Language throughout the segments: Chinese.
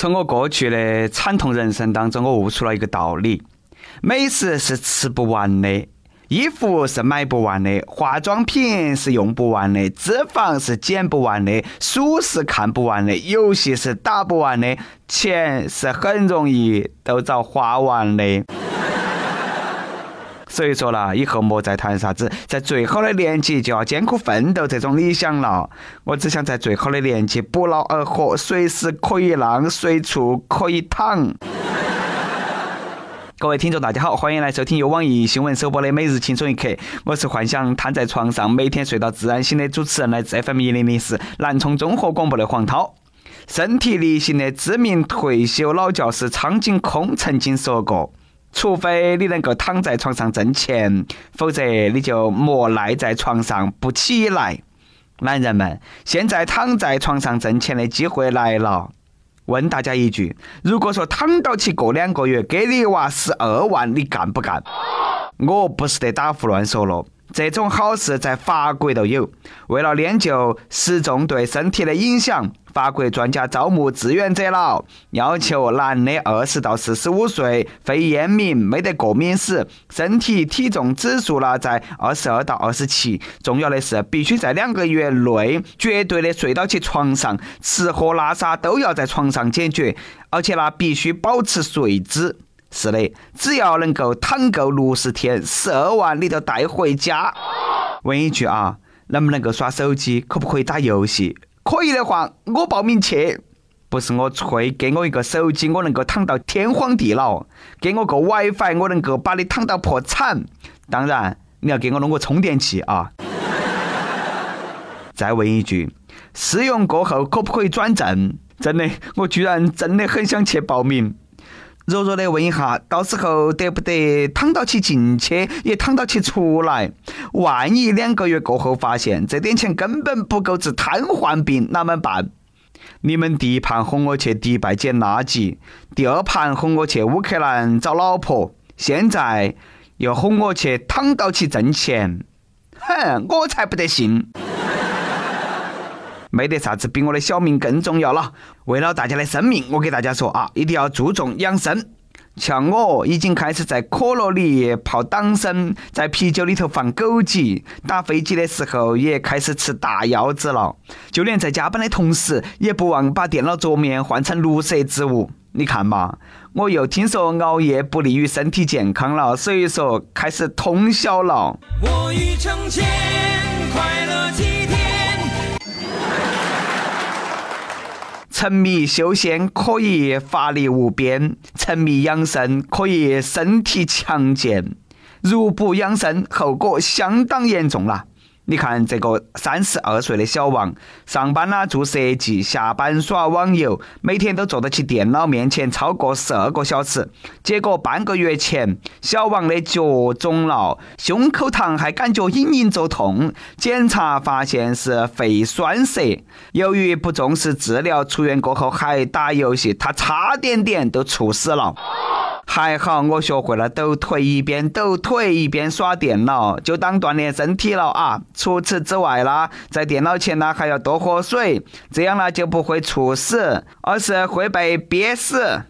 从我过去的惨痛人生当中，我悟出了一个道理：美食是吃不完的，衣服是买不完的，化妆品是用不完的，脂肪是减不完的，书是看不完的，游戏是打不完的，钱是很容易都遭花完的。所以说啦，以后莫再谈啥子在最好的年纪就要艰苦奋斗这种理想了。我只想在最好的年纪不劳而获，随时可以浪，随处可以躺。各位听众，大家好，欢迎来收听由网易新闻首播的《每日轻松一刻》，我是幻想瘫在床上每天睡到自然醒的主持人，来自 FM 一零零四南充综合广播的黄涛。身体力行的知名退休老教师苍井空曾经说过。除非你能够躺在床上挣钱，否则你就莫赖在床上不起来。男人们，现在躺在床上挣钱的机会来了。问大家一句：如果说躺到起过两个月，给你娃十二万，你干不干？我不是得打胡乱说了。这种好事在法国都有。为了研究失重对身体的影响，法国专家招募志愿者了，要求男的二十到四十五岁，非烟民，没得过敏史，身体体重指数呢在二十二到二十七。重要的是，必须在两个月内绝对的睡到起床上，吃喝拉撒都要在床上解决，而且呢必须保持睡姿。是的，只要能够躺够六十天，十二万你都带回家。问一句啊，能不能够耍手机？可不可以打游戏？可以的话，我报名去。不是我吹，给我一个手机，我能够躺到天荒地老；给我个 WiFi，我能够把你躺到破产。当然，你要给我弄个充电器啊。再问一句，试用过后可不可以转正？真的，我居然真的很想去报名。弱弱的问一下，到时候得不得躺到起进去，也躺到起出来？万一两个月过后发现这点钱根本不够治瘫痪病，哪么办？你们第一盘哄我去迪拜捡垃圾，第二盘哄我去乌克兰找老婆，现在又哄我去躺到起挣钱，哼，我才不得信！没得啥子比我的小命更重要了。为了大家的生命，我给大家说啊，一定要注重养生。像我已经开始在可乐里泡党参，在啤酒里头放枸杞，打飞机的时候也开始吃大腰子了。就连在加班的同时，也不忘把电脑桌面换成绿色植物。你看嘛，我又听说熬夜不利于身体健康了，所以说开始通宵了。我欲成千快乐沉迷修仙可以法力无边，沉迷养生可以身体强健，如不养生，后果相当严重了。你看这个三十二岁的小王，上班呢做设计，下班耍网游，每天都坐得起电脑面前超过十二个小时。结果半个月前，小王的脚肿了，胸口疼，还感觉隐隐作痛。检查发现是肺栓塞。由于不重视治疗，出院过后还打游戏，他差点点都猝死了。还好我学会了抖腿，一边抖腿一边耍电脑，就当锻炼身体了啊！除此之外啦，在电脑前呢还要多喝水，这样呢就不会猝死，而是会被憋死。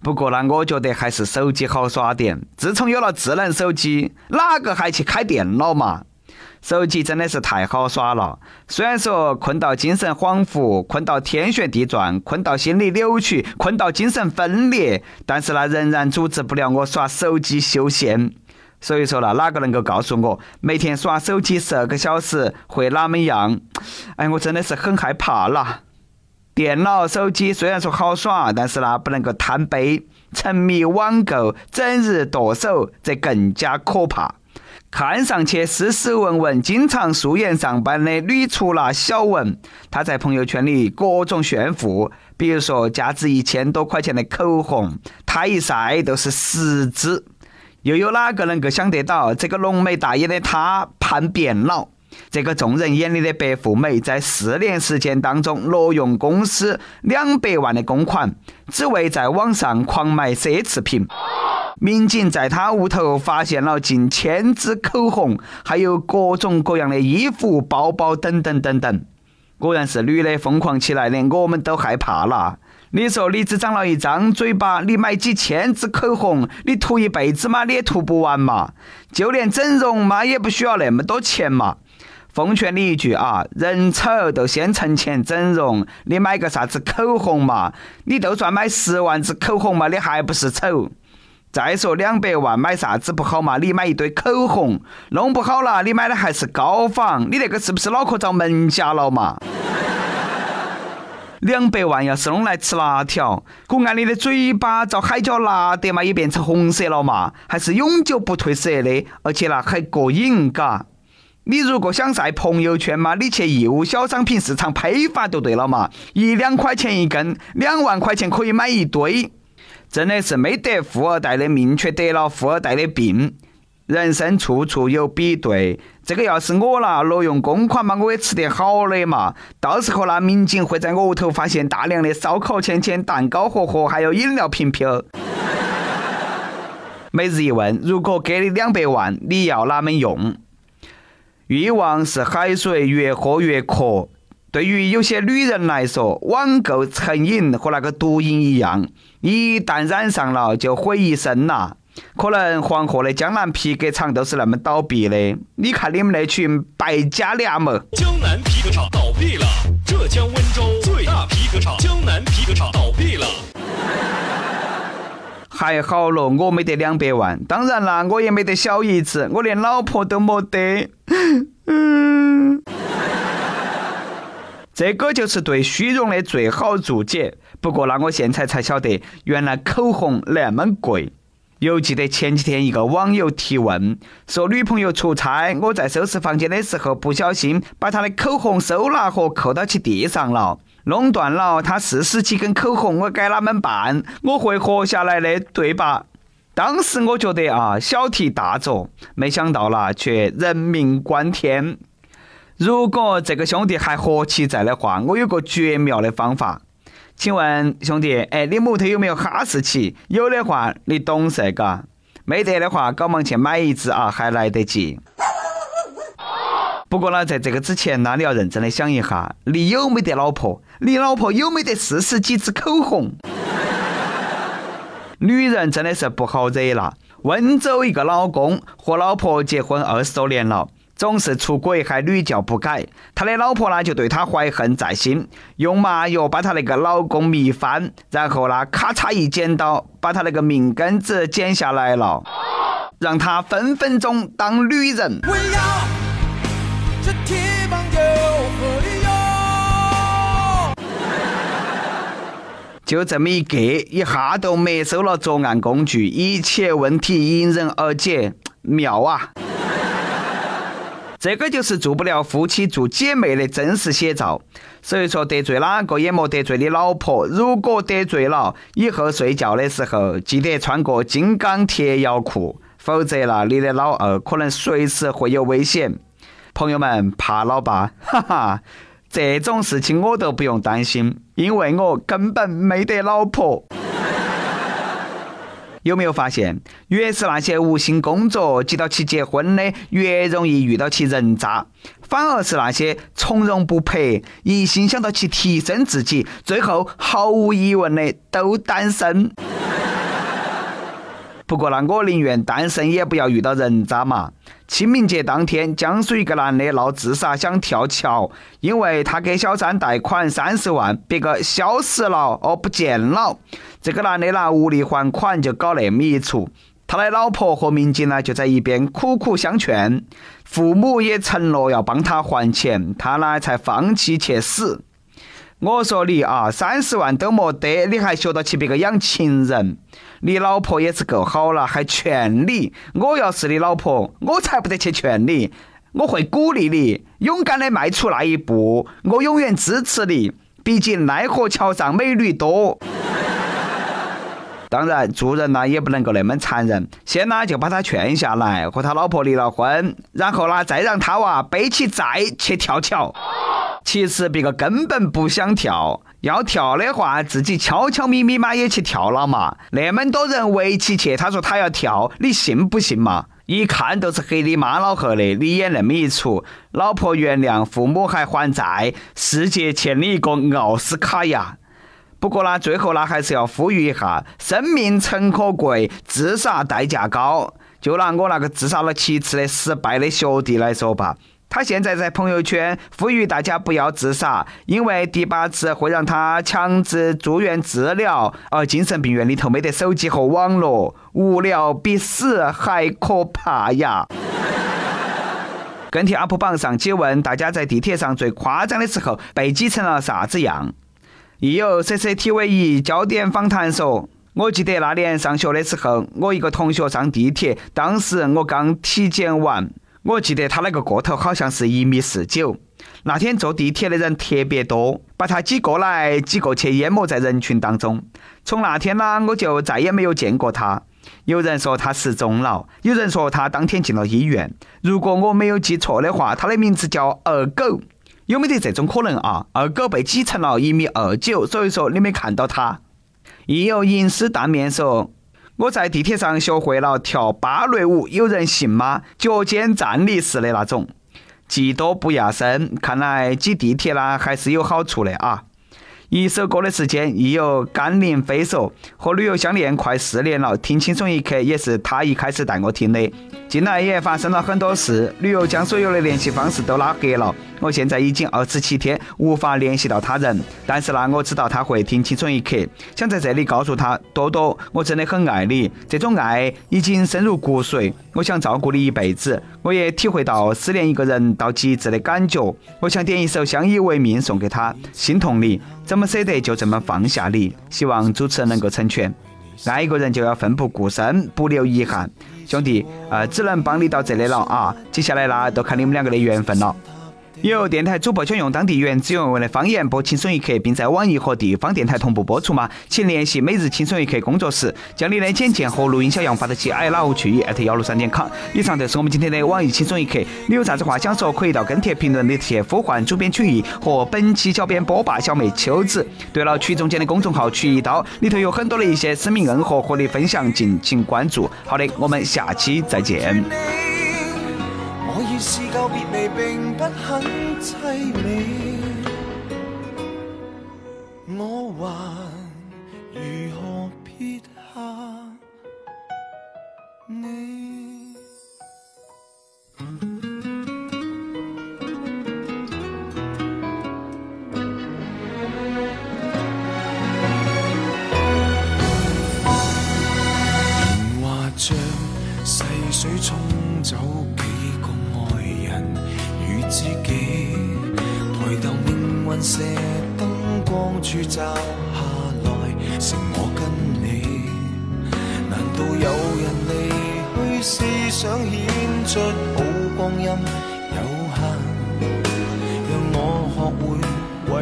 不过呢，我觉得还是手机好耍点。自从有了智能手机，哪个还去开电脑嘛？手机真的是太好耍了，虽然说困到精神恍惚，困到天旋地转，困到心理扭曲，困到精神分裂，但是呢，仍然阻止不了我耍手机修仙。所以说呢，哪个能够告诉我每天耍手机十二个小时会哪么样？哎，我真的是很害怕啦。电脑、手机虽然说好耍，但是呢，不能够贪杯，沉迷网购，整日剁手，这更加可怕。看上去斯斯文文、经常素颜上班的女厨啦小文，她在朋友圈里各种炫富，比如说价值一千多块钱的口红，她一晒都是十支。又有哪个能够想得到，这个浓眉大眼的她叛变了？这个众人眼里的白富美，在四年时间当中挪用公司两百万的公款，只为在网上狂买奢侈品。民警在他屋头发现了近千支口红，还有各种各样的衣服、包包等等等等。果然是女的疯狂起来，连我们都害怕了。你说你只长了一张嘴巴，你买几千支口红，你涂一辈子嘛，你也涂不完嘛。就连整容嘛，也不需要那么多钱嘛。奉劝你一句啊，人丑都先存钱整容，你买个啥子口红嘛？你就算买十万支口红嘛，你还不是丑？再说两百万买啥子不好嘛？你买一堆口红，弄不好了，你买的还是高仿，你那个是不是脑壳遭门夹了嘛？两百万要是弄来吃辣条，不按你的嘴巴遭海椒辣得嘛，也变成红色了嘛？还是永久不褪色的，而且呢还过瘾，嘎？你如果想晒朋友圈嘛，你去义乌小商品市场批发就对了嘛，一两块钱一根，两万块钱可以买一堆。真的是没得富二代的命，却得了富二代的病。人生处处有比对，这个要是我了，挪用公款嘛，我也吃点好的嘛。到时候那，民警会在我屋头发现大量的烧烤签签、蛋糕盒盒，还有饮料瓶瓶。每日一问：如果给你两百万，你要哪门用？欲望是海水，越喝越渴。对于有些女人来说，网购成瘾和那个毒瘾一样，一旦染上了就毁一生呐。可能黄河的江南皮革厂都是那么倒闭的。你看你们那群败家娘们！江南皮革厂倒闭了，浙江温州最大皮革厂江南皮革厂倒闭了。还好了，我没得两百万，当然啦，我也没得小姨子，我连老婆都没得。嗯。这个就是对虚荣的最好注解。不过，那我现在才晓得，原来口红那么贵。又记得前几天一个网友提问，说女朋友出差，我在收拾房间的时候不小心把她的口红收纳盒扣到起地上了，弄断了她四十几根口红，我该哪么办？我会活下来的，对吧？当时我觉得啊，小题大做，没想到啦，却人命关天。如果这个兄弟还活起在的话，我有个绝妙的方法。请问兄弟，哎，你屋头有没有哈士奇？有的话，你懂噻，嘎。没得的话，赶忙去买一只啊，还来得及。不过呢，在这个之前呢，你要认真的想一下，你有没得老婆？你老婆有没得四十几支口红？女人真的是不好惹了。温州一个老公和老婆结婚二十多年了。总是出轨还屡教不改，他的老婆呢就对他怀恨在心，用麻药把他那个老公迷翻，然后呢咔嚓一剪刀把他那个命根子剪下来了，让他分分钟当女人。就这么一个，一下都没收了作案工具，一切问题迎刃而解，妙啊！这个就是做不了夫妻做姐妹的真实写照。所以说得罪哪个也莫得罪你老婆。如果得罪了，以后睡觉的时候记得穿个金刚铁腰裤，否则了你的老二可能随时会有危险。朋友们怕了吧？哈哈，这种事情我都不用担心，因为我根本没得老婆。有没有发现，越是那些无心工作急到去结婚的，越容易遇到其人渣；反而是那些从容不迫、一心想到去提升自己，最后毫无疑问的都单身。不过呢，我宁愿单身也不要遇到人渣嘛。清明节当天，江苏一个男的闹自杀，想跳桥，因为他给小三贷款三十万，别个消失了，哦，不见了。这个男的呢，无力还款，就搞那么一出。他的老婆和民警呢，就在一边苦苦相劝，父母也承诺要帮他还钱，他呢才放弃去死。我说你啊，三十万都没得，你还学到起别个养情人？你老婆也是够好了，还劝你。我要是你老婆，我才不得去劝你，我会鼓励你勇敢的迈出那一步。我永远支持你，毕竟奈何桥上美女多。当然，做人呢也不能够那么残忍，先呢就把他劝下来，和他老婆离了婚，然后呢再让他娃背起债去跳桥。其实别个根本不想跳，要跳的话自己悄悄咪咪嘛也去跳了嘛。那么多人围起去，他说他要跳，你信不信嘛？一看都是黑你妈老汉的，你也那么一出，老婆原谅，父母还还债，世界欠你一个奥斯卡呀！不过呢，最后呢，还是要呼吁一下：生命诚可贵，自杀代价高。就拿我那个自杀了七次的失败的学弟来说吧，他现在在朋友圈呼吁大家不要自杀，因为第八次会让他强制住院治疗，而精神病院里头没得手机和网络，无聊比死还可怕呀！跟帖 UP 榜上去问大家在地铁上最夸张的时候被挤成了啥子样？亦有 CCTV 一焦点访谈说。我记得那年上学的时候，我一个同学上地铁，当时我刚体检完。我记得他那个个头好像是一米四九。那天坐地铁的人特别多，把他挤过来挤过去，淹没在人群当中。从那天呢，我就再也没有见过他。有人说他失踪了，有人说他当天进了医院。如果我没有记错的话，他的名字叫二狗。有没得这种可能啊？二狗被挤成了一米二九，所以说你没看到他。亦有吟诗淡面说：“我在地铁上学会了跳芭蕾舞，有人信吗？脚尖站立式的那种，技多不压身。看来挤地铁啦还是有好处的啊。”一首歌的时间，亦有甘霖飞手：“和旅游相恋快四年了，听轻松一刻也是他一开始带我听的。近来也发生了很多事，旅游将所有的联系方式都拉黑了。我现在已经二十七天无法联系到他人，但是呢，我知道他会听青春一刻，想在这里告诉他，多多，我真的很爱你，这种爱已经深入骨髓，我想照顾你一辈子。我也体会到思念一个人到极致的感觉，我想点一首《相依为命》送给他，心痛你。”怎么舍得就这么放下你？希望主持人能够成全。爱一个人就要奋不顾身，不留遗憾。兄弟，呃，只能帮你到这里了啊！接下来呢，都看你们两个的缘分了。有电台主播想用当地原汁原味的方言播《轻松一刻》，并在网易和地方电台同步播出吗？请联系每日轻松一刻工作室，将你的简介和录音小样发到其 i love 去 at 幺六三点 com。以上就是我们今天的网易轻松一刻。你有啥子话想说，可以到跟帖评论里去呼唤主编曲艺和本期小编波霸小妹秋子。对了，曲中间的公众号曲一刀里头有很多的一些私密恩和和你分享，敬请关注。好的，我们下期再见。是告别离并不很凄美，我还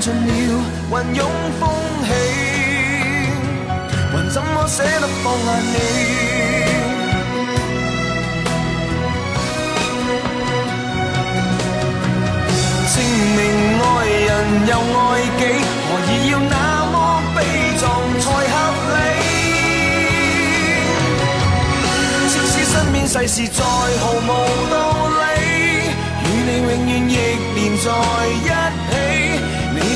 尽了云涌风起，还怎么舍得放下你？证明爱人又爱己，何以要那么悲壮才合理？即使身边世事再毫无道理，与你永远亦连在一起。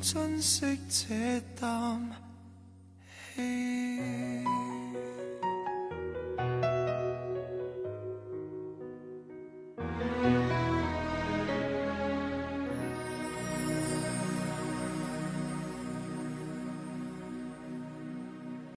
珍惜这啖气。